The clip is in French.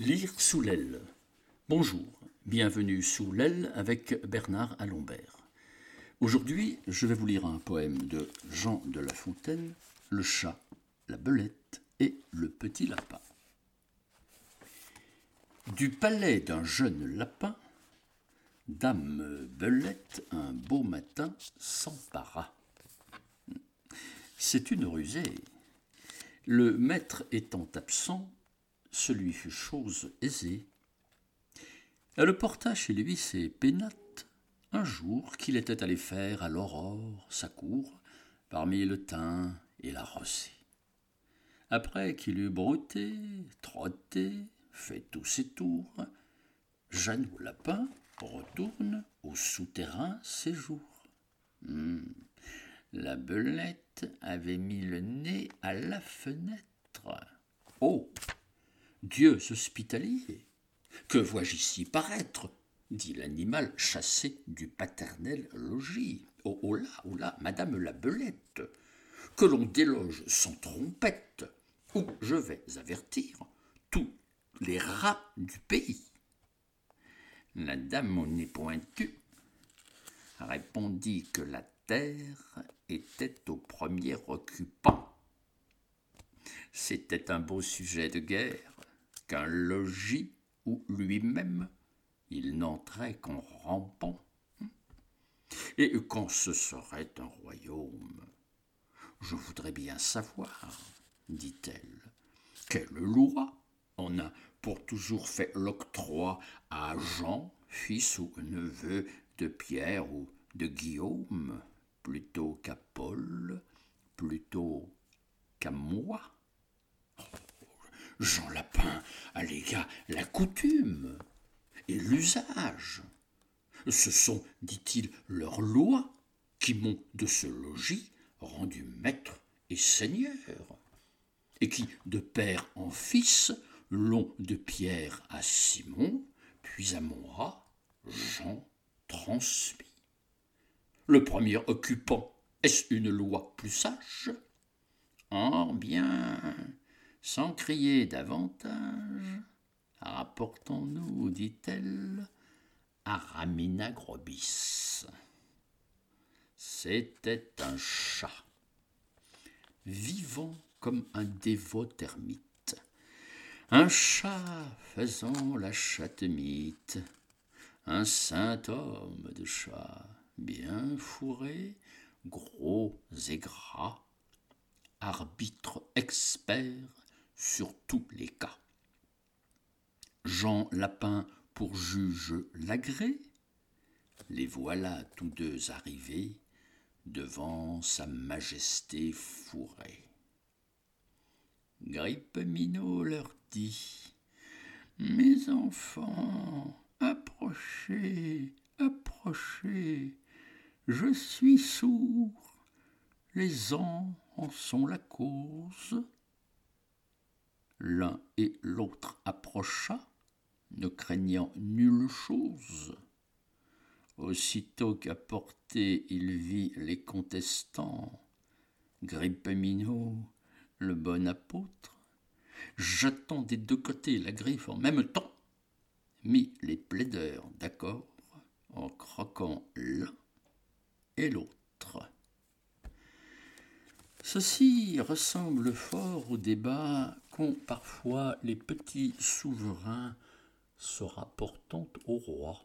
Lire sous l'aile. Bonjour, bienvenue sous l'aile avec Bernard Alombert. Aujourd'hui, je vais vous lire un poème de Jean de La Fontaine, Le chat, la belette et le petit lapin. Du palais d'un jeune lapin, Dame Belette, un beau matin, s'empara. C'est une rusée. Le maître étant absent, ce lui fut chose aisée. Elle porta chez lui ses pénates un jour qu'il était allé faire à l'aurore sa cour parmi le thym et la rosée. Après qu'il eut brouté, trotté, fait tous ses tours, Jeanne Lapin retourne au souterrain séjour. Hmm. La belette avait mis le nez à la fenêtre. Oh Dieu hospitalier Que vois-je ici paraître dit l'animal chassé du paternel logis. Oh, oh là, oh là, madame la belette Que l'on déloge sans trompette, ou je vais avertir tous les rats du pays. La dame au nez pointu répondit que la terre était au premier occupant. C'était un beau sujet de guerre qu'un logis où lui-même il n'entrait qu'en rampant. Et quand ce serait un royaume, je voudrais bien savoir, dit-elle, quelle loi on a pour toujours fait l'octroi à Jean, fils ou neveu de Pierre ou de Guillaume, plutôt qu'à Paul, plutôt qu'à moi? Jean Lapin allégua la coutume et l'usage. Ce sont, dit-il, leurs lois qui m'ont de ce logis rendu maître et seigneur, et qui, de père en fils, l'ont de Pierre à Simon, puis à moi, Jean, transmis. Le premier occupant, est-ce une loi plus sage? Oh bien, sans crier davantage, rapportons-nous, dit-elle, à Ramina Grobis. C'était un chat, vivant comme un dévot ermite, un chat faisant la chatte-mythe, un saint homme de chat, bien fourré, gros et gras, arbitre expert sur tous les cas. Jean Lapin pour juge l'agré, les voilà tous deux arrivés devant sa majesté fourrée. Grippe Minot leur dit Mes enfants, approchez, approchez, je suis sourd, les ans en sont la cause. L'un et l'autre approcha, ne craignant nulle chose. Aussitôt qu'à portée il vit les contestants, Minot, le bon apôtre, jetant des deux côtés la griffe en même temps, mit les plaideurs d'accord en croquant l'un et l'autre. Ceci ressemble fort au débat parfois les petits souverains se rapportant au roi.